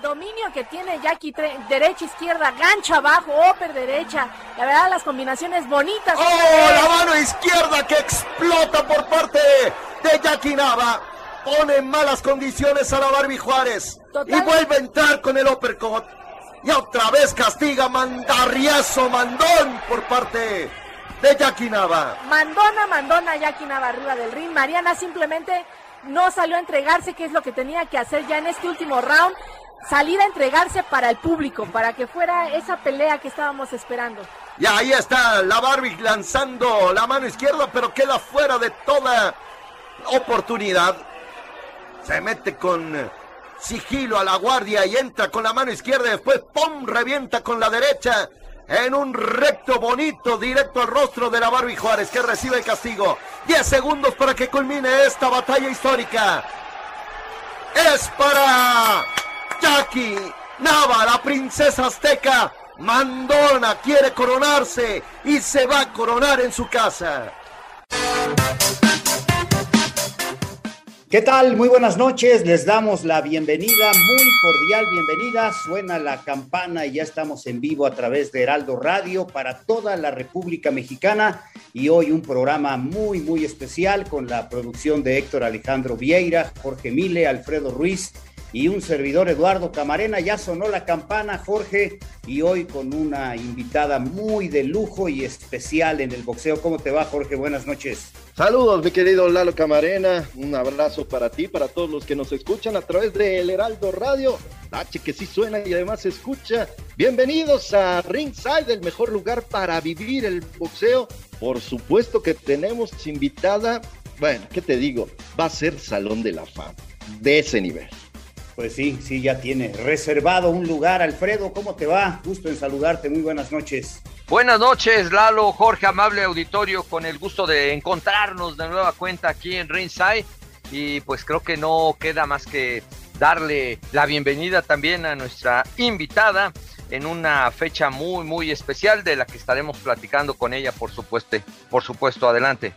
El dominio que tiene Jackie derecha, izquierda, gancho abajo, upper derecha. La verdad, las combinaciones bonitas. ¡Oh! La mano izquierda que explota por parte de Jackie Nava. Pone en malas condiciones a la Barbie Juárez. Y vuelve a entrar con el uppercut. Y otra vez castiga mandarriazo, mandón por parte de Jackie Nava. Mandona, mandona Jackie Nava arriba del ring. Mariana simplemente no salió a entregarse, que es lo que tenía que hacer ya en este último round salir a entregarse para el público, para que fuera esa pelea que estábamos esperando. Y ahí está la Barbie lanzando la mano izquierda, pero queda fuera de toda oportunidad. Se mete con sigilo a la guardia y entra con la mano izquierda después ¡pum! revienta con la derecha en un recto bonito directo al rostro de la Barbie Juárez que recibe el castigo. 10 segundos para que culmine esta batalla histórica. Es para Jackie Nava, la princesa azteca. Mandona quiere coronarse y se va a coronar en su casa. ¿Qué tal? Muy buenas noches. Les damos la bienvenida, muy cordial bienvenida. Suena la campana y ya estamos en vivo a través de Heraldo Radio para toda la República Mexicana. Y hoy un programa muy, muy especial con la producción de Héctor Alejandro Vieira, Jorge Mile, Alfredo Ruiz y un servidor Eduardo Camarena. Ya sonó la campana, Jorge, y hoy con una invitada muy de lujo y especial en el boxeo. ¿Cómo te va, Jorge? Buenas noches. Saludos, mi querido Lalo Camarena. Un abrazo para ti, para todos los que nos escuchan a través de El Heraldo Radio. H que sí suena y además se escucha. Bienvenidos a Ringside, el mejor lugar para vivir el boxeo. Por supuesto que tenemos invitada, bueno, ¿qué te digo? Va a ser Salón de la Fama, de ese nivel. Pues sí, sí, ya tiene reservado un lugar. Alfredo, ¿cómo te va? Gusto en saludarte. Muy buenas noches. Buenas noches, Lalo, Jorge, amable auditorio, con el gusto de encontrarnos de nueva cuenta aquí en Ringside. Y pues creo que no queda más que darle la bienvenida también a nuestra invitada en una fecha muy, muy especial de la que estaremos platicando con ella, por supuesto. Por supuesto, adelante.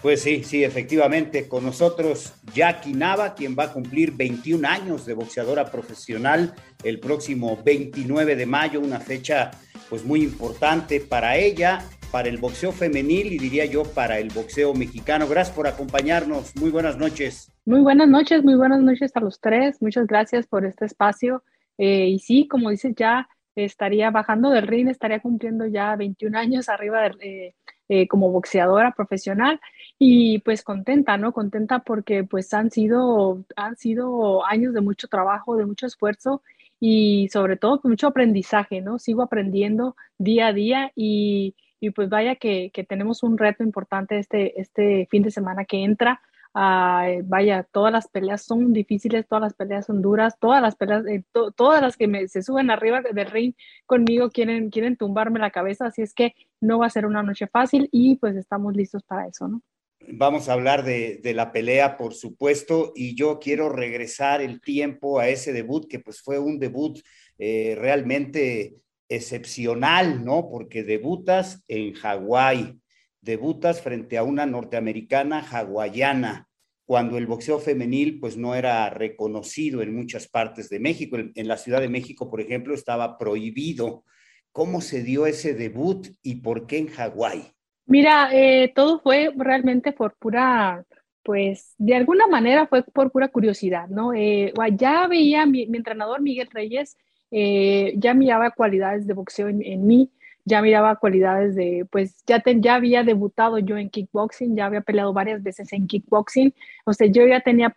Pues sí, sí, efectivamente, con nosotros Jackie Nava, quien va a cumplir 21 años de boxeadora profesional el próximo 29 de mayo, una fecha pues muy importante para ella, para el boxeo femenil y diría yo para el boxeo mexicano. Gracias por acompañarnos. Muy buenas noches. Muy buenas noches, muy buenas noches a los tres. Muchas gracias por este espacio. Eh, y sí, como dices, ya estaría bajando del ring, estaría cumpliendo ya 21 años arriba de, eh, eh, como boxeadora profesional y pues contenta, ¿no? Contenta porque pues han sido, han sido años de mucho trabajo, de mucho esfuerzo y sobre todo mucho aprendizaje, ¿no? Sigo aprendiendo día a día y, y pues vaya que, que, tenemos un reto importante este, este fin de semana que entra. Vaya, todas las peleas son difíciles, todas las peleas son duras, todas las peleas, eh, to todas las que me, se suben arriba del ring conmigo quieren, quieren tumbarme la cabeza, así es que no va a ser una noche fácil y pues estamos listos para eso, ¿no? Vamos a hablar de, de, la pelea, por supuesto, y yo quiero regresar el tiempo a ese debut, que pues fue un debut eh, realmente excepcional, ¿no? Porque debutas en Hawái, debutas frente a una norteamericana hawaiana, cuando el boxeo femenil pues no era reconocido en muchas partes de México. En, la Ciudad de México, por ejemplo, estaba prohibido. ¿Cómo se dio ese debut y por qué en Hawái? Mira, eh, todo fue realmente por pura, pues de alguna manera fue por pura curiosidad, ¿no? Eh, ya veía mi, entrenador Miguel Reyes, eh, ya miraba cualidades de boxeo en, mí, ya miraba cualidades de, pues ya, ya había debutado yo en kickboxing, ya había peleado varias veces en kickboxing, o sea, yo ya tenía,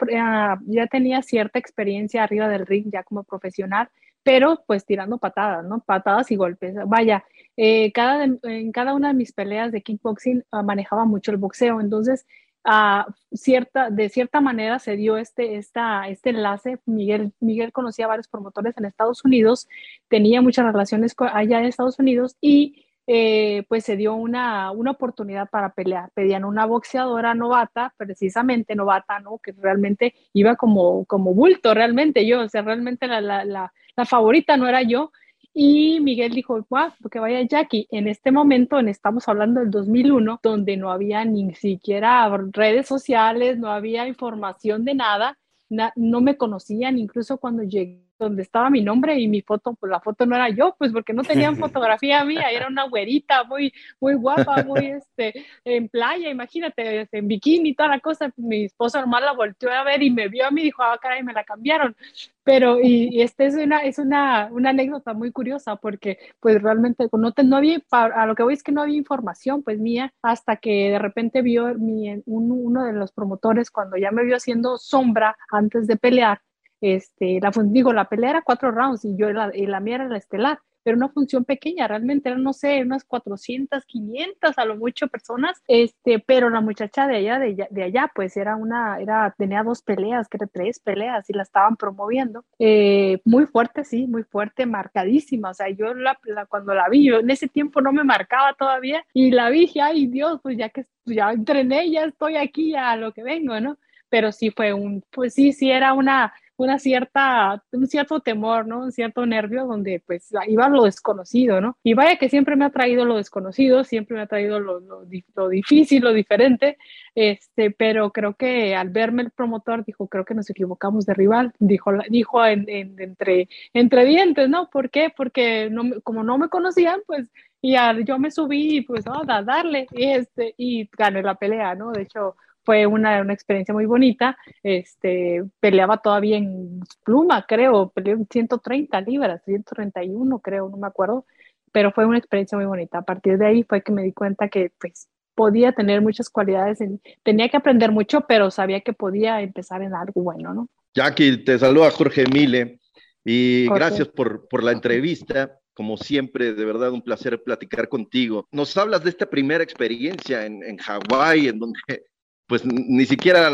ya tenía cierta experiencia arriba del ring ya como profesional, pero pues tirando patadas, ¿no? Patadas y golpes. Vaya, eh, cada, en cada una de mis peleas de kickboxing ah, manejaba mucho el boxeo, entonces de cierta manera se dio este, este enlace. Miguel, conocía a varios promotores en Estados Unidos, tenía muchas relaciones allá en Estados Unidos y eh, pues se dio una, oportunidad para pelear. Pedían una boxeadora novata, precisamente novata, ¿no? Que realmente iba como, bulto, realmente yo, o sea, realmente la favorita no era yo, y Miguel dijo, wow, que vaya Jackie. En este momento, en, estamos hablando del 2001, donde no había ni siquiera redes sociales, no había información de nada, no me conocían, incluso cuando llegué donde estaba mi nombre y mi foto, pues la foto no era yo, pues porque no tenían fotografía mía, era una güerita muy, muy guapa, muy este, en playa, imagínate, este, en bikini toda la cosa. Mi esposo normal la volteó a ver y me vio a mí y dijo, ah, caray, me la cambiaron. Pero, y, y este es una, es una, una anécdota muy curiosa porque, pues realmente, no, te, no había, a lo que voy es que no había información, pues mía, hasta que de repente vio mi, uno de los promotores, cuando ya me vio haciendo sombra antes de pelear, este, la, digo, la pelea era cuatro rounds y yo la, y la mía era la estelar, pero una función pequeña, realmente eran, no sé, unas 400, 500 a lo mucho personas, este, pero la muchacha de allá, de, allá, pues era una, era, tenía dos peleas, que tres peleas y la estaban promoviendo, eh, muy fuerte, sí, muy fuerte, marcadísima, o sea, yo la, cuando la vi, yo en ese tiempo no me marcaba todavía y la vi, dije, ay Dios, pues ya que ya entrené, ya estoy aquí a lo que vengo, ¿no? Pero sí fue un, pues sí, sí era una, una cierta, un cierto temor, ¿no? Un cierto nervio donde pues iba lo desconocido, ¿no? Y vaya que siempre me ha traído lo desconocido, siempre me ha traído lo, lo, difícil, lo diferente, este, pero creo que al verme el promotor dijo, creo que nos equivocamos de rival, dijo, dijo en, entre, entre dientes, ¿no? ¿Por qué? Porque no, como no me conocían, pues y yo me subí pues, no, a darle, y, este, y gané la pelea, ¿no? De hecho, fue una, una, experiencia muy bonita. Este, peleaba todavía en pluma, creo, peleó en 130 libras, 131 creo, no me acuerdo, pero fue una experiencia muy bonita. A partir de ahí fue que me di cuenta que pues podía tener muchas cualidades, tenía que aprender mucho, pero sabía que podía empezar en algo bueno, ¿no? Jackie, te saluda Jorge Mile y gracias por, por la entrevista. Como siempre, de verdad, un placer platicar contigo. Nos hablas de esta primera experiencia en, en Hawái, en donde pues ni siquiera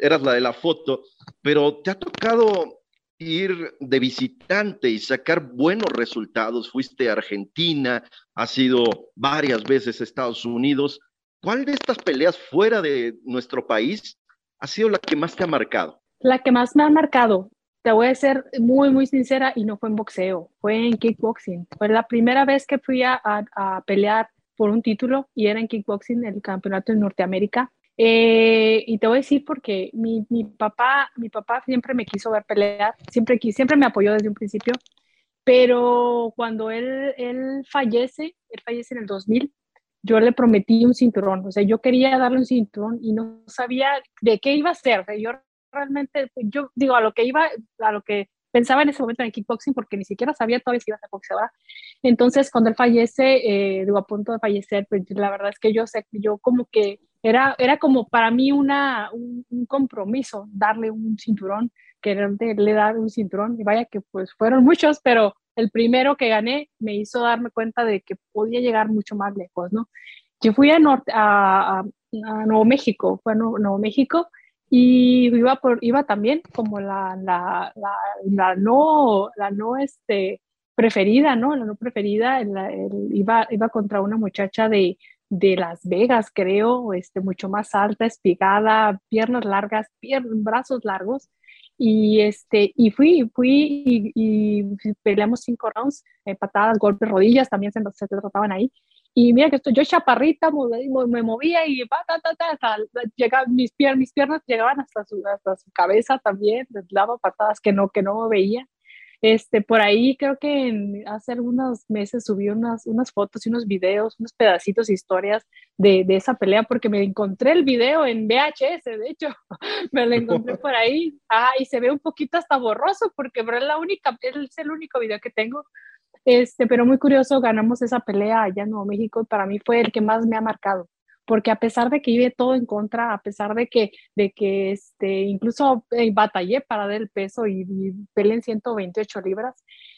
eras la de la foto, pero te ha tocado ir de visitante y sacar buenos resultados. Fuiste a Argentina, has ido varias veces a Estados Unidos. ¿Cuál de estas peleas fuera de nuestro país ha sido la que más te ha marcado? La que más me ha marcado, te voy a ser muy, muy sincera, y no fue en boxeo, fue en kickboxing. Fue la primera vez que fui a, a pelear por un título y era en kickboxing, el campeonato de Norteamérica. Eh, y te voy a decir porque mi, mi, papá, mi papá siempre me quiso ver pelear, siempre, siempre me apoyó desde un principio, pero cuando él, él fallece, él fallece en el 2000, yo le prometí un cinturón, o sea, yo quería darle un cinturón y no sabía de qué iba a ser, o sea, yo realmente, yo digo, a lo que iba, a lo que pensaba en ese momento en el kickboxing porque ni siquiera sabía todavía si iba a ser boxeadora. Entonces, cuando él fallece, eh, digo, a punto de fallecer, pues la verdad es que yo sé, yo como que era, era como para mí una, un, compromiso darle un cinturón, quererle dar un cinturón. Y vaya que pues fueron muchos, pero el primero que gané me hizo darme cuenta de que podía llegar mucho más lejos, ¿no? Yo fui a, Norte, a, a, Nuevo México, fue a Nuevo, México, y iba, por, iba también como la, la, la, no, la no este, preferida, ¿no? La no preferida, iba, iba contra una muchacha de, de Las Vegas, creo, este, mucho más alta, espigada, piernas largas, brazos largos. Y, este, y fui, fui y, peleamos cinco rounds, eh, patadas, golpes, rodillas, también se, se trataban ahí. Y mira que esto, yo chaparrita me, movía y llegaba, mis, piernas, mis piernas llegaban hasta su, hasta su cabeza también, les daba patadas que no, que no veía. Este, por ahí creo que hace algunos meses subí unas, unas fotos y unos videos, unos pedacitos, historias de, de, esa pelea, porque me encontré el video en VHS, de hecho, me lo encontré por ahí, ah, y se ve un poquito hasta borroso, porque es, la única, es el único video que tengo, este, pero muy curioso, ganamos esa pelea allá en Nuevo México y para mí fue el que más me ha marcado porque a pesar de que iba todo en contra, a pesar de que, de que este, incluso eh, batallé para dar el peso y, y peleé en 128 libras,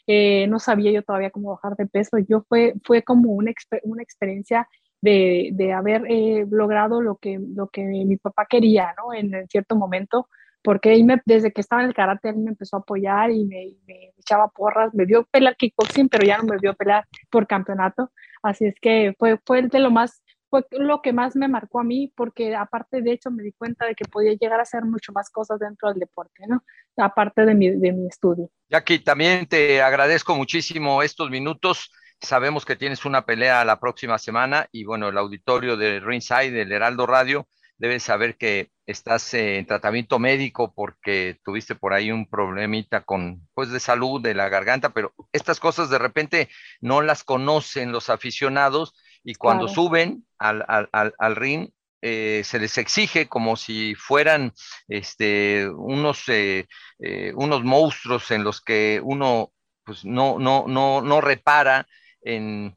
eh, no sabía yo todavía cómo bajar de peso. Yo fue, fue como una, una experiencia de, de haber eh, logrado lo que, lo que mi papá quería, ¿no? En, cierto momento, porque me, desde que estaba en el karate, él me empezó a apoyar y me, me, echaba porras, me vio pelear kickboxing, pero ya no me vio pelear por campeonato. Así es que fue, fue de lo más lo que más me marcó a mí, porque aparte de hecho me di cuenta de que podía llegar a hacer mucho más cosas dentro del deporte, ¿no? Aparte de mi, de mi estudio. Jackie, también te agradezco muchísimo estos minutos. Sabemos que tienes una pelea la próxima semana y bueno, el auditorio de Ringside, del Heraldo Radio, debe saber que estás en tratamiento médico porque tuviste por ahí un problemita con, pues, de salud de la garganta, pero estas cosas de repente no las conocen los aficionados y cuando suben al, al, al, ring, eh, se les exige como si fueran este, unos, eh, eh, unos monstruos en los que uno pues, no, no, no, no repara en,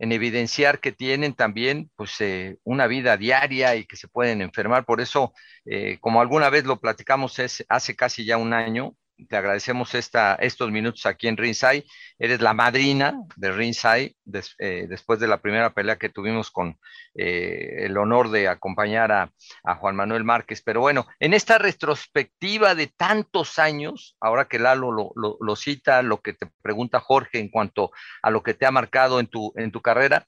en evidenciar que tienen también pues, una vida diaria y que se pueden enfermar. Por eso, como alguna vez lo platicamos es, hace casi ya un año, te agradecemos estos minutos aquí en Ringside. Eres la madrina de Ringside eh, después de la primera pelea que tuvimos con eh, el honor de acompañar a, Juan Manuel Márquez. Pero bueno, en esta retrospectiva de tantos años, ahora que Lalo lo, lo, cita, lo que te pregunta Jorge en cuanto a lo que te ha marcado en tu, en tu carrera,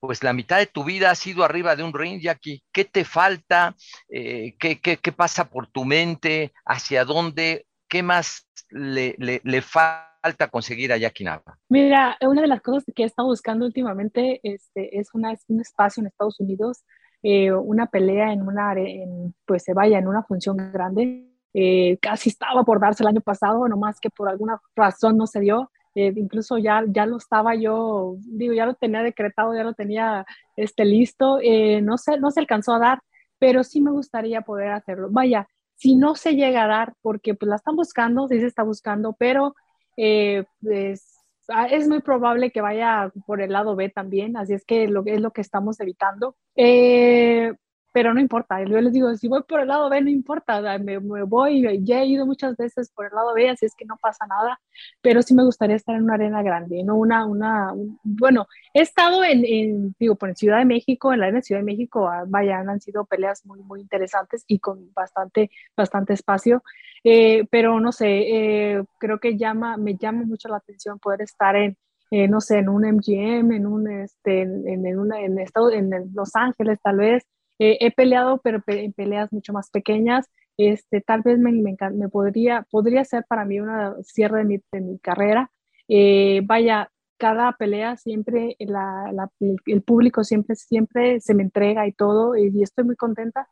pues la mitad de tu vida ha sido arriba de un ring, Jackie. ¿Qué te falta? Eh, ¿qué, qué, qué, pasa por tu mente? ¿Hacia dónde ¿qué más le, le, falta conseguir a Jackie Nava? Mira, una de las cosas que he estado buscando últimamente este, es una, un espacio en Estados Unidos, eh, una pelea en una, en, pues se vaya en una función grande. Eh, casi estaba por darse el año pasado, nomás que por alguna razón no se dio. Eh, incluso ya, ya lo estaba yo, digo, ya lo tenía decretado, ya lo tenía este, listo, no, se, no se alcanzó a dar, pero sí me gustaría poder hacerlo. Vaya, si no se llega a dar, porque pues la están buscando, sí se está buscando, pero eh, pues, ah, es muy probable que vaya por el lado B también, así es que lo, es lo que estamos evitando. Eh, pero no importa, yo les digo, si voy por el lado B, no importa, me, me, voy, ya he ido muchas veces por el lado B, así es que no pasa nada, pero sí me gustaría estar en una arena grande, no una, una, bueno, he estado en, en, digo, por en Ciudad de México, en la arena de Ciudad de México, ah, vaya, han sido peleas muy, muy interesantes y con bastante, bastante espacio, eh, pero no sé, eh, creo que llama, me llama mucho la atención poder estar en, eh, no sé, en un MGM, en un, este, en, en, una, en, estado, en Los Ángeles tal vez, eh, he peleado, pero en peleas mucho más pequeñas. Este, tal vez me, me, podría, podría ser para mí una cierre de mi, de mi carrera. Eh, vaya, cada pelea siempre, el, público siempre, siempre se me entrega y todo, y, estoy muy contenta.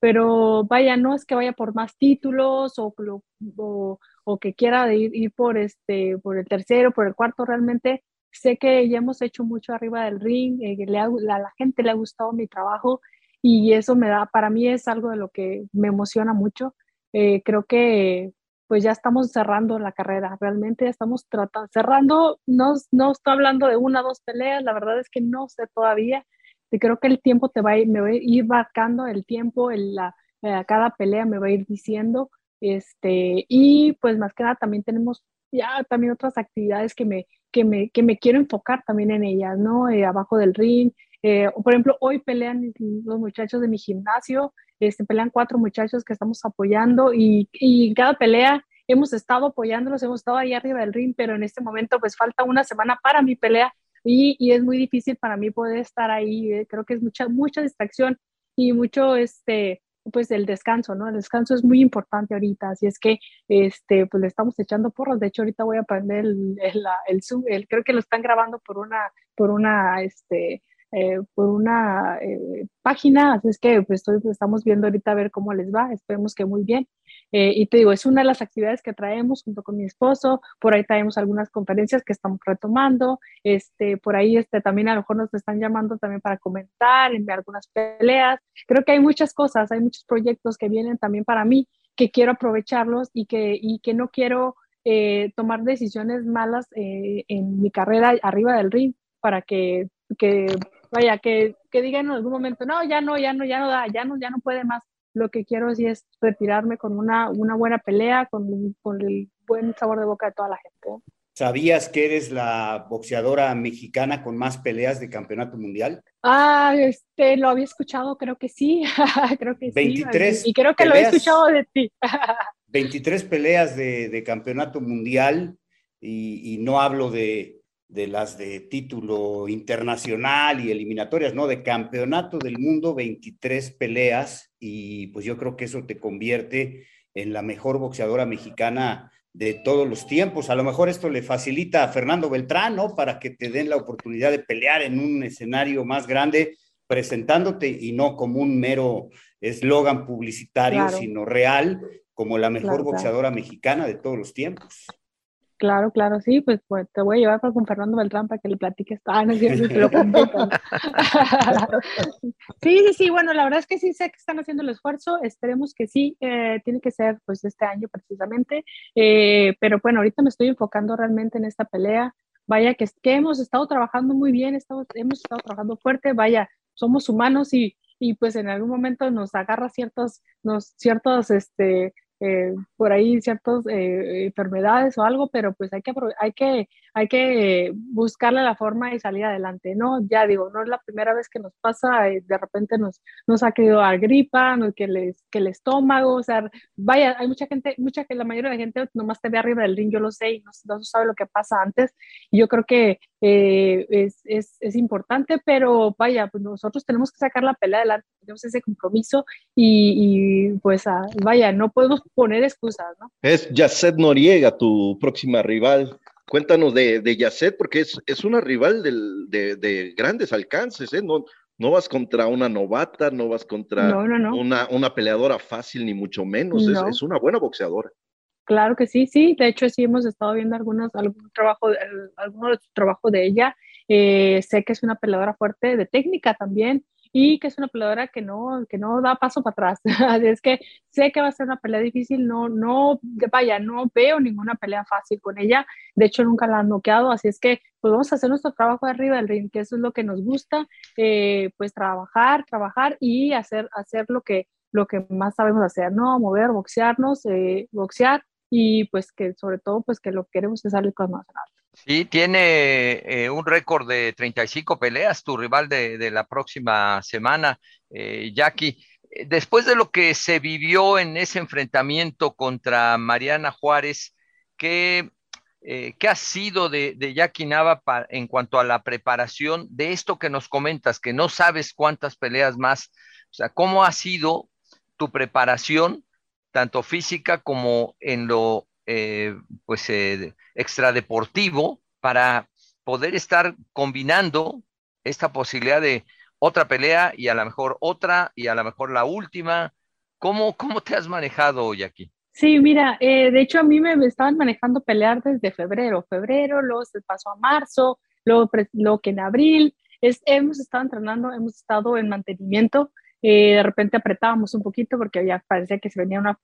Pero vaya, no es que vaya por más títulos o, o, o que quiera ir, por, este, por el tercero, por el cuarto, realmente sé que ya hemos hecho mucho arriba del ring, eh, le a la gente le ha gustado mi trabajo y eso me da, para mí es algo de lo que me emociona mucho. Eh, creo que pues ya estamos cerrando la carrera, realmente ya estamos tratando, cerrando, no, no estoy hablando de una o dos peleas, la verdad es que no sé todavía, y creo que el tiempo te va a ir, me va a ir marcando el tiempo, en la, eh, cada pelea me va a ir diciendo, este, y pues más que nada también tenemos ya también otras actividades que me, que me, que me quiero enfocar también en ellas, ¿no? Eh, abajo del ring, eh, por ejemplo, hoy pelean los muchachos de mi gimnasio, este, pelean cuatro muchachos que estamos apoyando y, y cada pelea hemos estado apoyándolos, hemos estado ahí arriba del ring, pero en este momento pues falta una semana para mi pelea y, y es muy difícil para mí poder estar ahí. Eh, creo que es mucha, mucha distracción y mucho, este, pues el descanso, ¿no? El descanso es muy importante ahorita, así es que, este, pues le estamos echando porros. De hecho, ahorita voy a prender el, el, el el, creo que lo están grabando por una, por una, este, eh, por una eh, página, así es que pues, estamos viendo ahorita a ver cómo les va, esperemos que muy bien. Eh, y te digo, es una de las actividades que traemos junto con mi esposo, por ahí traemos algunas conferencias que estamos retomando, este, por ahí este, también a lo mejor nos están llamando también para comentar, enviar algunas peleas, creo que hay muchas cosas, hay muchos proyectos que vienen también para mí que quiero aprovecharlos y que, y que no quiero tomar decisiones malas en mi carrera arriba del ring para que, que vaya, que, que digan en algún momento, no, ya no, ya no, ya no da, ya no, ya no puede más. Lo que quiero sí es retirarme con una, una buena pelea, con, con el buen sabor de boca de toda la gente. ¿Sabías que eres la boxeadora mexicana con más peleas de campeonato mundial? Ah, este, lo había escuchado, creo que sí, creo que 23 sí. Y creo que lo he escuchado de ti. 23 peleas de, de campeonato mundial y, y, no hablo de, de las de título internacional y eliminatorias, ¿no? De campeonato del mundo, 23 peleas y pues yo creo que eso te convierte en la mejor boxeadora mexicana de todos los tiempos. A lo mejor esto le facilita a Fernando Beltrán, ¿no? Para que te den la oportunidad de pelear en un escenario más grande, presentándote y no como un mero eslogan publicitario, sino real, como la mejor boxeadora mexicana de todos los tiempos. Claro, claro, sí, pues, pues, te voy a llevar con Fernando Beltrán para que le platiques, ah, no, lo sí, sí, sí, bueno, la verdad es que sí sé que están haciendo el esfuerzo, esperemos que sí, eh, tiene que ser pues este año precisamente, eh, pero bueno, ahorita me estoy enfocando realmente en esta pelea, vaya que, que hemos estado trabajando muy bien, estamos, hemos estado trabajando fuerte, vaya, somos humanos y, y pues en algún momento nos agarra ciertos, nos, ciertos, este, eh, por ahí ciertas eh, enfermedades o algo, pero pues hay que, hay que, hay que buscarle la forma y salir adelante, ¿no? Ya digo, no es la primera vez que nos pasa, eh, de repente nos, nos ha querido dar gripa, no, que, les, que el estómago, o sea, vaya, hay mucha gente, mucha que la mayoría de la gente nomás te ve arriba del ring, yo lo sé, y no, no sabe lo que pasa antes, y yo creo que es, es, es, importante, pero vaya, pues nosotros tenemos que sacar la pelea adelante, tenemos ese compromiso y, y pues ah, vaya, no podemos poner excusas, ¿no? Es Yacet Noriega, tu próxima rival. Cuéntanos de, de Yacet, porque es, es una rival del, de, de, grandes alcances, ¿eh? No, no vas contra una novata, no vas contra Una, una peleadora fácil, ni mucho menos. Es, es, una buena boxeadora. Claro que sí, sí. De hecho, sí hemos estado viendo algunos, algún trabajo, algunos trabajo de ella. Eh, sé que es una peleadora fuerte de técnica también y que es una peleadora que no, que no da paso para atrás. es que sé que va a ser una pelea difícil, no, no, vaya, no veo ninguna pelea fácil con ella, de hecho nunca la han noqueado, así es que pues vamos a hacer nuestro trabajo arriba del ring, que eso es lo que nos gusta, eh, pues trabajar, trabajar y hacer, hacer lo que, lo que más sabemos hacer, ¿no? Mover, boxearnos, eh, boxear y pues que sobre todo pues que lo que queremos es salir más. Sí, tiene eh, un récord de 35 peleas, tu rival de, la próxima semana, eh, Jackie. Eh, después de lo que se vivió en ese enfrentamiento contra Mariana Juárez, ¿qué, qué ha sido de, de Jackie Nava en cuanto a la preparación de esto que nos comentas, que no sabes cuántas peleas más? O sea, ¿cómo ha sido tu preparación, tanto física como en lo eh, pues eh, extradeportivo para poder estar combinando esta posibilidad de otra pelea y a lo mejor otra y a lo mejor la última. ¿Cómo, cómo te has manejado hoy aquí? Sí, mira, eh, de hecho a mí me estaban manejando pelear desde febrero, febrero, luego se pasó a marzo, luego, luego que en abril, es, hemos estado entrenando, hemos estado en mantenimiento, eh, de repente apretábamos un poquito porque ya parecía que se venía una,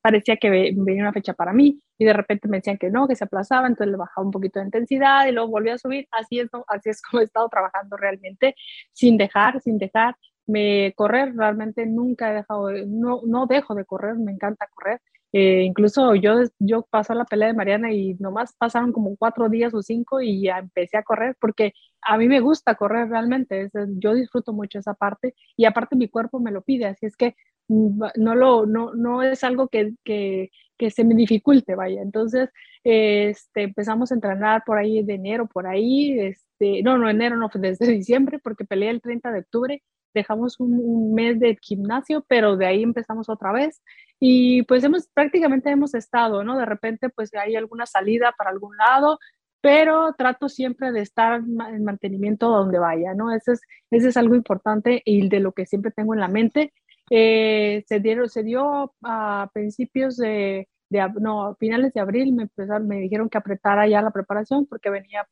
parecía que venía una fecha para mí y de repente me decían que no, que se aplazaba, entonces le bajaba un poquito de intensidad y luego volvía a subir. Así es, así es como he estado trabajando realmente, sin dejar, sin dejar. Me correr, realmente nunca he dejado, no, no dejo de correr, me encanta correr. Eh, incluso yo, yo pasé la pelea de Mariana y nomás pasaron como cuatro días o cinco y ya empecé a correr porque a mí me gusta correr realmente, yo disfruto mucho esa parte y aparte mi cuerpo me lo pide, así es que mm, no, lo, no, no es algo que, que, que se me dificulte, vaya. Entonces, este, empezamos a entrenar por ahí de enero, por ahí, este, no, no, enero, no, desde diciembre, porque peleé el 30 de octubre, dejamos un, un mes de gimnasio, pero de ahí empezamos otra vez y pues hemos prácticamente hemos estado, ¿no? De repente pues hay alguna salida para algún lado, pero trato siempre de estar en mantenimiento donde vaya, ¿no? Ese es, ese es algo importante y de lo que siempre tengo en la mente. Eh, se, dieron, se dio a principios de, de, no, finales de abril, me, me dijeron que apretara ya la preparación porque venía,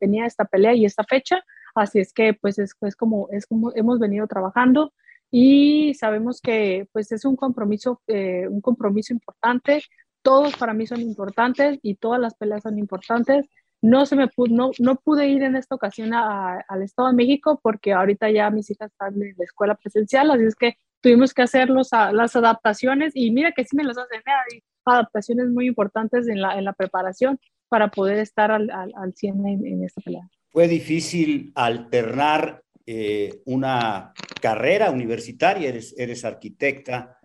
venía, esta pelea y esta fecha, así es que pues es, es, como, es como hemos venido trabajando y sabemos que pues es un compromiso, eh, un compromiso importante, todos para mí son importantes y todas las peleas son importantes. No, se me no, no pude ir en esta ocasión al Estado de México porque ahorita ya mis hijas están en la escuela presencial, así es que tuvimos que hacer los, las adaptaciones y mira que sí me las hacen, hay adaptaciones muy importantes en la, en la preparación para poder estar al, al, al 100 en, en, esta pelea. Fue difícil alternar eh, una carrera universitaria, eres, eres arquitecta,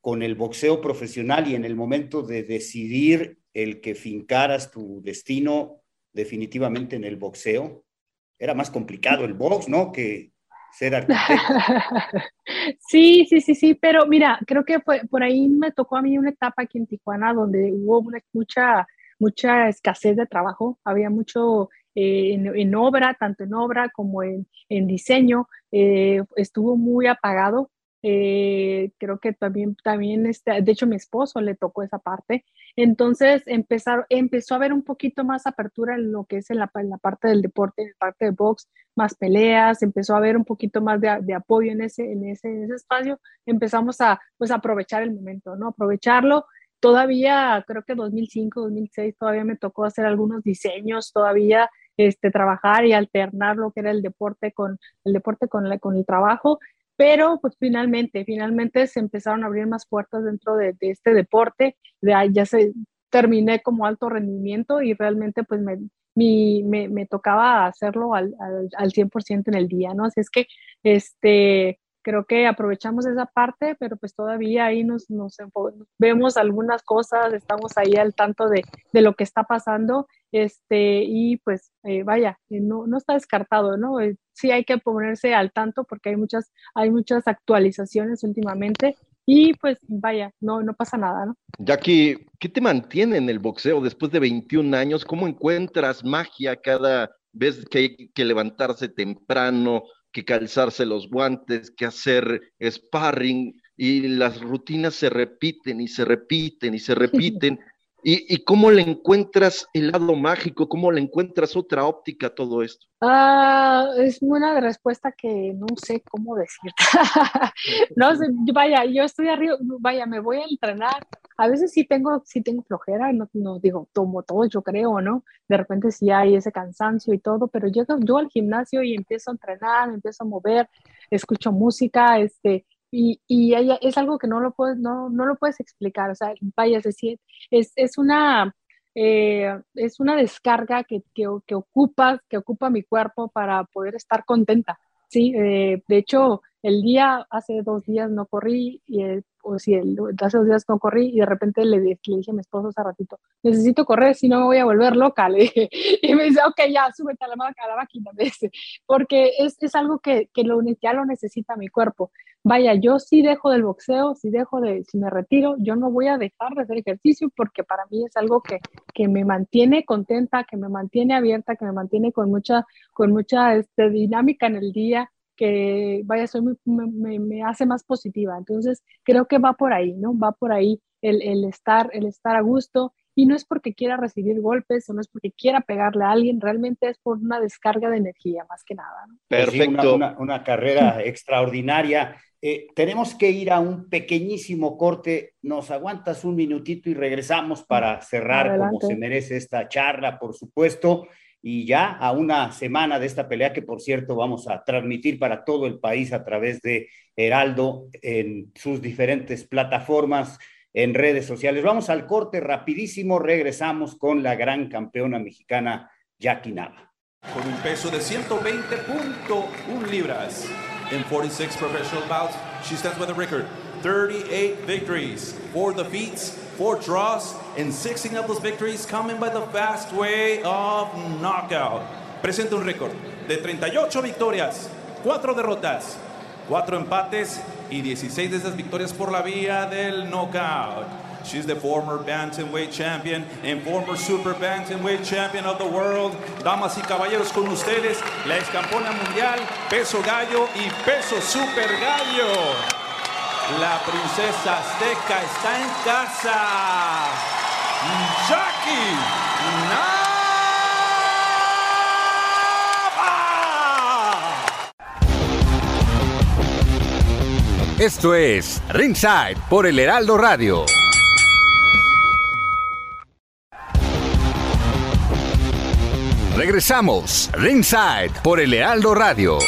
con el boxeo profesional y en el momento de decidir el que fincaras tu destino definitivamente en el boxeo, era más complicado el box, ¿no? Que ser arquitecto. sí, sí, sí, sí, pero mira, creo que por ahí me tocó a mí una etapa aquí en Tijuana donde hubo una, mucha, mucha escasez de trabajo, había mucho eh, en, obra, tanto en obra como en, en diseño, eh, estuvo muy apagado eh, creo que también, también este, de hecho mi esposo le tocó esa parte. Entonces empezar, empezó a haber un poquito más apertura en lo que es en la, en la parte del deporte, en la parte de box, más peleas, empezó a haber un poquito más de, de apoyo en ese, en, ese, en ese espacio. Empezamos a pues, aprovechar el momento, ¿no? Aprovecharlo. Todavía, creo que 2005, 2006, todavía me tocó hacer algunos diseños, todavía este, trabajar y alternar lo que era el deporte con el deporte con, la, con el trabajo pero pues finalmente, finalmente se empezaron a abrir más puertas dentro de, este deporte, de ya se terminé como alto rendimiento y realmente pues me, mi, me, me tocaba hacerlo al, al, al, 100% en el día, ¿no? Así es que, este, creo que aprovechamos esa parte, pero pues todavía ahí nos, nos vemos algunas cosas, estamos ahí al tanto de, de lo que está pasando, este, y pues eh, vaya, eh, no, no está descartado, ¿no? Eh, sí hay que ponerse al tanto porque hay muchas, hay muchas actualizaciones últimamente y pues vaya, no, no pasa nada, ¿no? Jackie, ¿qué te mantiene en el boxeo después de 21 años? ¿Cómo encuentras magia cada vez que hay que levantarse temprano, que calzarse los guantes, que hacer sparring y las rutinas se repiten y se repiten y se repiten. ¿Y, ¿Y, cómo le encuentras el lado mágico? ¿Cómo le encuentras otra óptica a todo esto? Uh, es una respuesta que no sé cómo decir. no sé, vaya, yo estoy arriba, vaya, me voy a entrenar. A veces sí tengo, sí tengo flojera, no, no digo, tomo todo, yo creo, ¿no? De repente sí hay ese cansancio y todo, pero llego yo al gimnasio y empiezo a entrenar, empiezo a mover, escucho música, este, y, y es algo que no lo, puedes, no, no lo puedes explicar, o sea, vaya, es decir, es, es una, eh, es una descarga que, que, que, ocupa, que ocupa mi cuerpo para poder estar contenta, ¿sí? Eh, de hecho, el día, hace dos días no corrí, y, eh, o si el, hace dos días no corrí, y de repente le, le, dije a mi esposo hace ratito, necesito correr, si no me voy a volver loca, le dije, y me dice, ok, ya, súbete a la, a la máquina, porque es, es algo que, que lo, ya lo necesita mi cuerpo. Vaya, yo sí dejo del boxeo, si dejo de, si me retiro, yo no voy a dejar de hacer ejercicio porque para mí es algo que, que me mantiene contenta, que me mantiene abierta, que me mantiene con mucha, con mucha este, dinámica en el día, que vaya, soy muy, me, me, hace más positiva. Entonces, creo que va por ahí, ¿no? Va por ahí el, el, estar, el estar a gusto. Y no es porque quiera recibir golpes o no es porque quiera pegarle a alguien, realmente es por una descarga de energía, más que nada. ¿no? Perfecto. Sí, una, una, una, carrera extraordinaria. Eh, tenemos que ir a un pequeñísimo corte. Nos aguantas un minutito y regresamos para cerrar Adelante. como se merece esta charla, por supuesto y ya a una semana de esta pelea que por cierto vamos a transmitir para todo el país a través de Heraldo en sus diferentes plataformas en redes sociales. Vamos al corte rapidísimo, regresamos con la gran campeona mexicana Jackie Nava. Con un peso de 120.1 libras en 46 professional bouts, she stands with a record 38 victories, 4 defeats, four draws, and 16 of those victories coming by the fast way of knockout. Presenta un récord de 38 victorias, 4 derrotas, 4 empates y 16 de esas victorias por la vía del knockout. She's the former bantamweight champion and former super bantamweight champion of the world. Damas y caballeros, con ustedes, la ex campeona mundial, peso gallo y peso super gallo. La princesa azteca está en casa. Jackie Nava. Esto es Ringside por el Heraldo Radio. Regresamos, Ringside por el Heraldo Radio.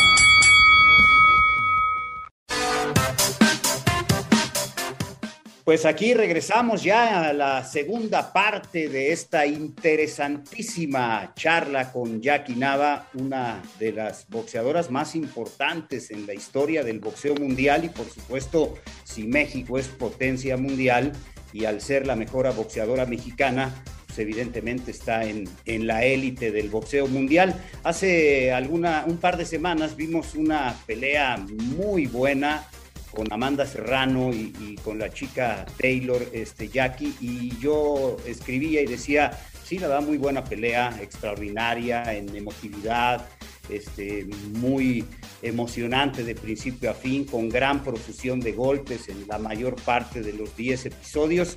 Pues aquí regresamos ya a la segunda parte de esta interesantísima charla con Jackie Nava, una de las boxeadoras más importantes en la historia del boxeo mundial y por supuesto si México es potencia mundial y al ser la mejor boxeadora mexicana, pues evidentemente está en, en la élite del boxeo mundial. Hace alguna, un par de semanas vimos una pelea muy buena con Amanda Serrano y, con la chica Taylor, este, Jackie, y yo escribía y decía, sí, la verdad, muy buena pelea, extraordinaria en emotividad, este, muy emocionante de principio a fin, con gran profusión de golpes en la mayor parte de los 10 episodios.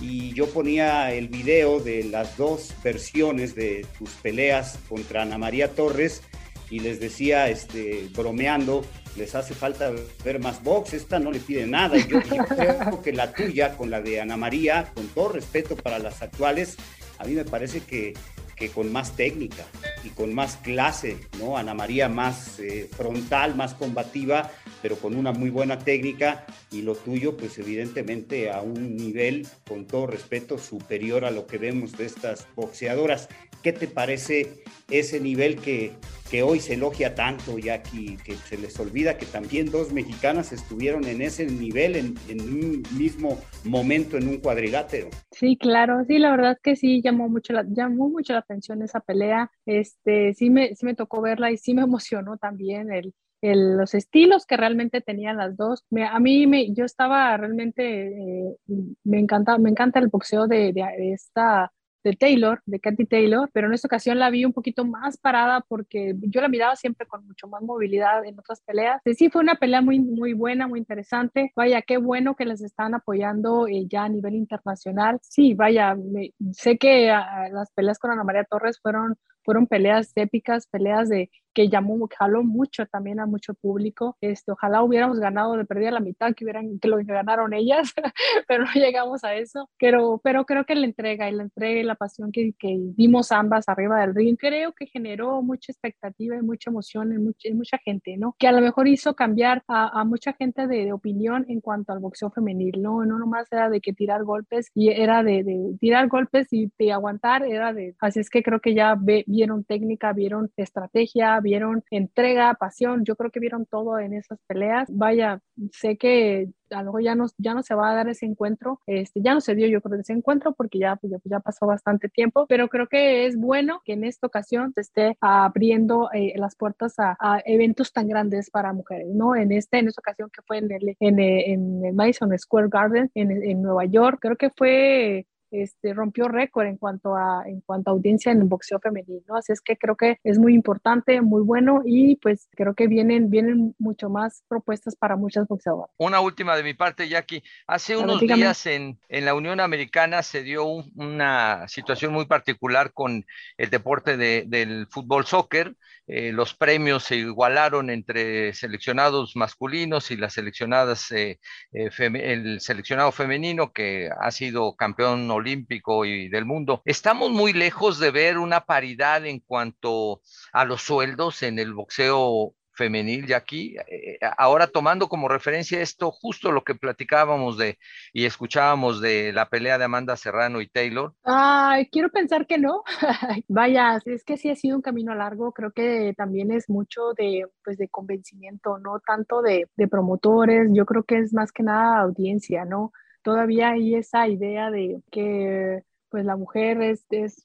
Y yo ponía el video de las dos versiones de tus peleas contra Ana María Torres y les decía, este, bromeando, les hace falta ver más box, esta no le pide nada. Y yo, creo que la tuya con la de Ana María, con todo respeto para las actuales, a mí me parece que, que con más técnica y con más clase, ¿no? Ana María más eh, frontal, más combativa, pero con una muy buena técnica y lo tuyo, pues evidentemente a un nivel, con todo respeto, superior a lo que vemos de estas boxeadoras. ¿Qué te parece ese nivel que, que hoy se elogia tanto, ya que, que se les olvida que también dos mexicanas estuvieron en ese nivel en, un mismo momento en un cuadrilátero. Sí, claro, sí, la verdad que sí llamó mucho la, llamó mucho la atención esa pelea, este, sí me, sí me tocó verla y sí me emocionó también el, los estilos que realmente tenían las dos. A mí me, yo estaba realmente, eh, me encanta, me encanta el boxeo de esta de Taylor, de Katy Taylor, pero en esta ocasión la vi un poquito más parada porque yo la miraba siempre con mucho más movilidad en otras peleas. Sí, fue una pelea muy, muy buena, muy interesante. Vaya, qué bueno que les están apoyando eh, ya a nivel internacional. Sí, vaya, me, sé que las peleas con Ana María Torres fueron fueron peleas épicas, peleas de que llamó, jaló mucho también a mucho público. Este, ojalá hubiéramos ganado de perdida la mitad que hubieran que lo ganaron ellas, pero no llegamos a eso. Pero, pero creo que la entrega y la entrega y la pasión que, que vimos ambas arriba del ring, creo que generó mucha expectativa y mucha emoción en mucha, en mucha gente, ¿no? Que a lo mejor hizo cambiar a, a mucha gente de, de, opinión en cuanto al boxeo femenil, ¿no? No nomás era de que tirar golpes y era de, de tirar golpes y de aguantar, era de, así es que creo que ya ve, vieron técnica, vieron estrategia, vieron entrega, pasión, yo creo que vieron todo en esas peleas. Vaya, sé que a lo mejor ya no, ya no se va a dar ese encuentro, este, ya no se dio yo creo ese encuentro porque ya, pues, ya, ya, pasó bastante tiempo, pero creo que es bueno que en esta ocasión se esté abriendo eh, las puertas a, a, eventos tan grandes para mujeres, ¿no? En, este, en esta ocasión que fue en el, en, en el Madison Square Garden en, en Nueva York, creo que fue este, rompió récord en cuanto a en cuanto a audiencia en el boxeo femenino. Así es que creo que es muy importante, muy bueno y pues creo que vienen, vienen mucho más propuestas para muchas boxeadoras. Una última de mi parte, Jackie. Hace unos Dígame. días en, en, la Unión Americana se dio un, una situación muy particular con el deporte de, del fútbol soccer. Eh, los premios se igualaron entre seleccionados masculinos y las seleccionadas, eh, eh, el seleccionado femenino que ha sido campeón olímpico y del mundo. Estamos muy lejos de ver una paridad en cuanto a los sueldos en el boxeo femenil, ya aquí, eh, ahora tomando como referencia esto, justo lo que platicábamos de y escuchábamos de la pelea de Amanda Serrano y Taylor. Ay, quiero pensar que no. Vaya, es que sí ha sido un camino largo, creo que también es mucho de, pues, de convencimiento, no tanto de, de promotores, yo creo que es más que nada audiencia, ¿no? Todavía hay esa idea de que pues la mujer es, es,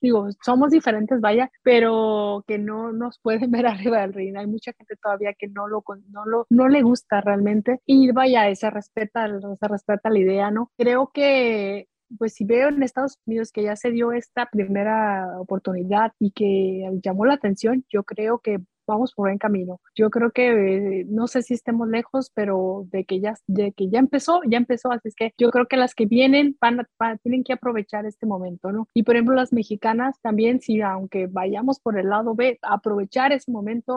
digo, somos diferentes, vaya, pero que no nos pueden ver arriba del ring. Hay mucha gente todavía que no lo, no lo, no le gusta realmente y vaya, se respeta, se respeta la idea, ¿no? Creo que pues si veo en Estados Unidos que ya se dio esta primera oportunidad y que llamó la atención, yo creo que vamos por buen camino. Yo creo que eh, no sé si estemos lejos, pero de que ya de que ya empezó, ya empezó, así es que yo creo que las que vienen van, tienen que aprovechar este momento, ¿no? Y por ejemplo las mexicanas también si aunque vayamos por el lado B, aprovechar ese momento,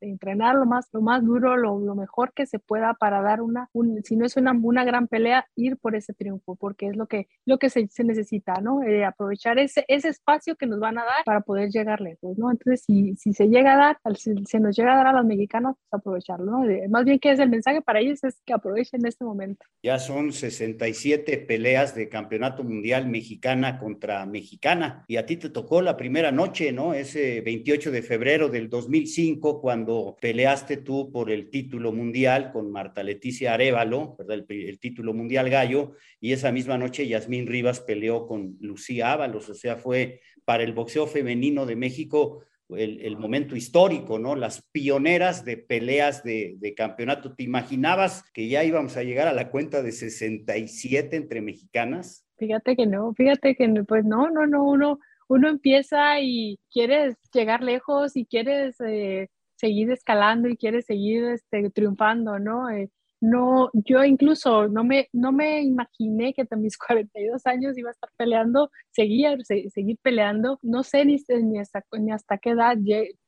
entrenar lo más lo más duro, lo, lo, mejor que se pueda para dar una si no es una, una gran pelea, ir por ese triunfo, porque es lo que lo que se, se necesita, ¿no? Eh, aprovechar ese ese espacio que nos van a dar para poder llegar lejos, ¿no? Entonces si si se llega a dar si se nos llega a dar a los mexicanos, pues aprovecharlo, ¿no? Más bien que es el mensaje para ellos es que aprovechen este momento. Ya son 67 peleas de campeonato mundial mexicana contra mexicana y a ti te tocó la primera noche, ¿no? Ese 28 de febrero del 2005 cuando peleaste tú por el título mundial con Marta Leticia Arevalo, ¿verdad? El, el título mundial gallo y esa misma noche Yasmín Rivas peleó con Lucía Ábalos, o sea, fue para el boxeo femenino de México el, momento histórico, ¿no? Las pioneras de peleas de, campeonato. ¿Te imaginabas que ya íbamos a llegar a la cuenta de 67 entre mexicanas? Fíjate que no, fíjate que pues no, no, no, uno, uno empieza y quieres llegar lejos y quieres eh, seguir escalando y quieres seguir este, triunfando, ¿no? Eh, no, yo incluso no me, no me imaginé que a mis 42 años iba a estar peleando, seguir, seguir peleando, no sé ni, ni, hasta, ni hasta qué edad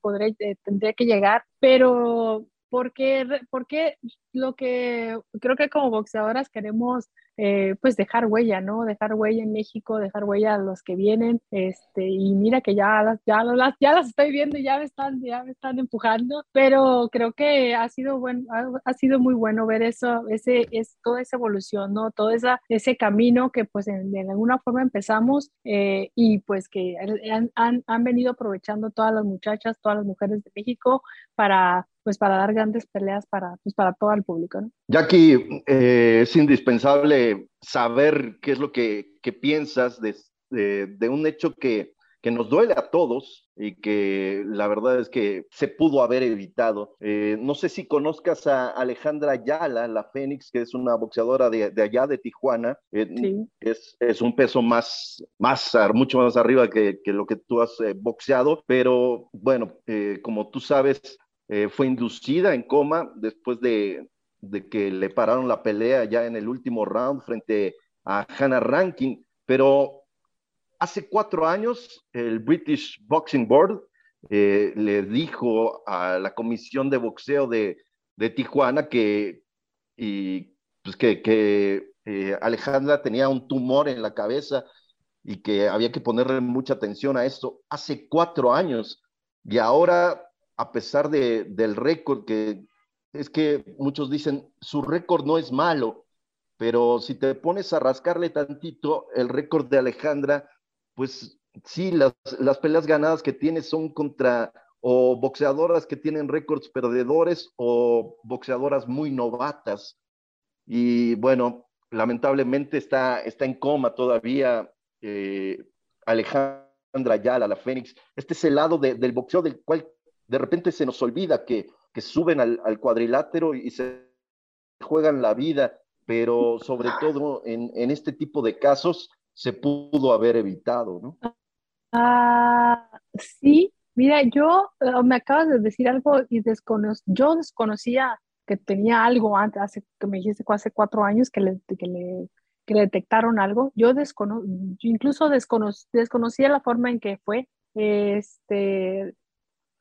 podré, eh, tendría que llegar, pero porque, porque lo que creo que como boxeadoras queremos eh, pues dejar huella, ¿no? Dejar huella en México, dejar huella a los que vienen, este, y mira que ya, ya, las, ya las estoy viendo ya me están, ya me están empujando, pero creo que ha sido, bueno, ha, sido muy bueno ver eso, ese, es, toda esa evolución, ¿no? Todo esa, ese camino que pues en, alguna forma empezamos eh, y pues que han, han, han venido aprovechando todas las muchachas, todas las mujeres de México para pues para dar grandes peleas para, pues para todo el público. ¿no? Jackie, eh, es indispensable saber qué es lo que, que piensas de, de, un hecho que, que, nos duele a todos y que la verdad es que se pudo haber evitado. Eh, no sé si conozcas a Alejandra Ayala, la Fénix, que es una boxeadora de, de allá de Tijuana. Eh, sí. es, es, un peso más, más, mucho más arriba que, que lo que tú has boxeado, pero bueno, como tú sabes, eh, fue inducida en coma después de, que le pararon la pelea ya en el último round frente a Hannah Rankin, pero hace cuatro años el British Boxing Board eh, le dijo a la comisión de boxeo de, Tijuana que, pues que, eh, Alejandra tenía un tumor en la cabeza y que había que ponerle mucha atención a esto hace cuatro años. Y ahora a pesar de, del récord, que es que muchos dicen, su récord no es malo, pero si te pones a rascarle tantito el récord de Alejandra, pues sí, las, las peleas ganadas que tiene son contra o boxeadoras que tienen récords perdedores o boxeadoras muy novatas. Y bueno, lamentablemente está, está en coma todavía eh, Alejandra Ayala, la Fénix. Este es el lado del boxeo del cual de repente se nos olvida que, que suben al, cuadrilátero y se juegan la vida, pero sobre todo en, en este tipo de casos se pudo haber evitado, ¿no? Ah, sí, mira, yo eh, me acabas de decir algo y descono yo desconocía que tenía algo antes, hace, que me dijiste hace cuatro años que le, que le, que le detectaron algo. Yo descono incluso descono desconocía la forma en que fue. Este,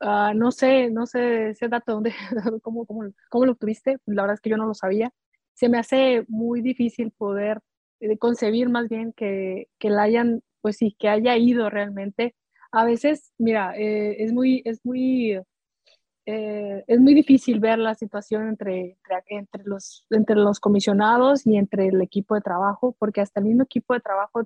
Ah, no sé, no sé ese dato, dónde, cómo, cómo, cómo, lo obtuviste, la verdad es que yo no lo sabía. Se me hace muy difícil poder eh, concebir más bien que, que la hayan, pues sí, que haya ido realmente. A veces, mira, eh, es muy, es muy, eh, es muy difícil ver la situación entre, entre, los, entre los comisionados y entre el equipo de trabajo, porque hasta el mismo equipo de trabajo